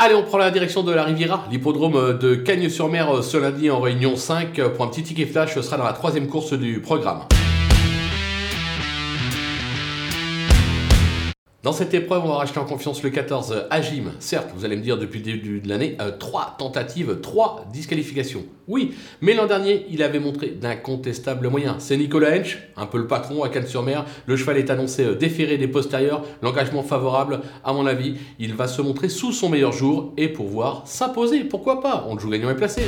Allez, on prend la direction de la Riviera, l'hippodrome de Cagnes-sur-Mer ce lundi en réunion 5 pour un petit ticket flash, ce sera dans la troisième course du programme. Dans cette épreuve, on va racheter en confiance le 14 Agim. Certes, vous allez me dire depuis le début de l'année, euh, trois tentatives, trois disqualifications. Oui, mais l'an dernier, il avait montré d'incontestables moyens. C'est Nicolas Hench, un peu le patron à Cannes-sur-Mer. Le cheval est annoncé euh, déféré des postérieurs. L'engagement favorable, à mon avis, il va se montrer sous son meilleur jour et pouvoir s'imposer. Pourquoi pas? On le joue gagnant et placé.